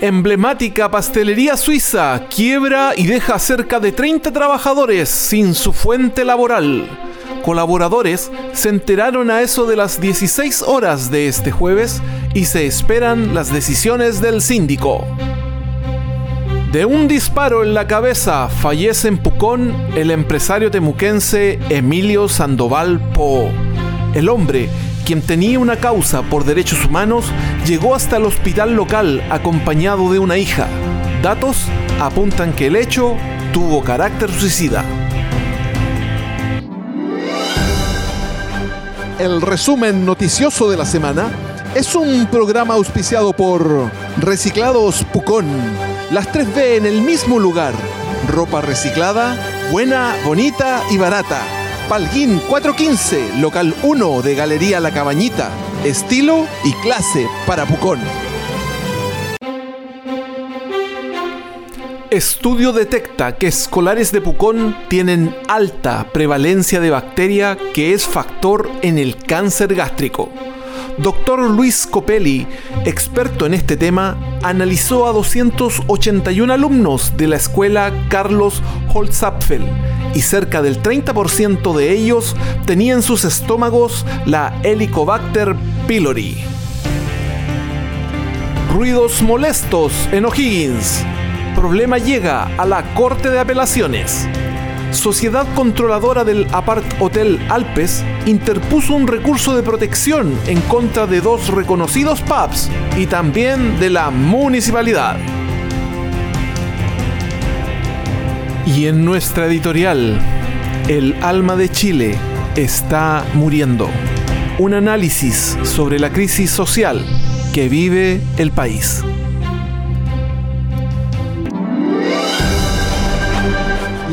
Emblemática pastelería suiza quiebra y deja cerca de 30 trabajadores sin su fuente laboral. Colaboradores se enteraron a eso de las 16 horas de este jueves y se esperan las decisiones del síndico. De un disparo en la cabeza fallece en Pucón el empresario temuquense Emilio Sandoval Po. El hombre quien tenía una causa por derechos humanos, llegó hasta el hospital local acompañado de una hija. Datos apuntan que el hecho tuvo carácter suicida. El resumen noticioso de la semana es un programa auspiciado por Reciclados Pucón. Las 3B en el mismo lugar. Ropa reciclada, buena, bonita y barata Palguín 415, local 1 de Galería La Cabañita. Estilo y clase para Pucón. Estudio detecta que escolares de Pucón tienen alta prevalencia de bacteria que es factor en el cáncer gástrico. Dr. Luis Copelli, experto en este tema, analizó a 281 alumnos de la escuela Carlos Holzapfel y cerca del 30% de ellos tenían en sus estómagos la Helicobacter pylori. Ruidos molestos en O'Higgins. Problema llega a la Corte de Apelaciones. Sociedad Controladora del Apart Hotel Alpes interpuso un recurso de protección en contra de dos reconocidos pubs y también de la municipalidad. Y en nuestra editorial, El alma de Chile está muriendo. Un análisis sobre la crisis social que vive el país.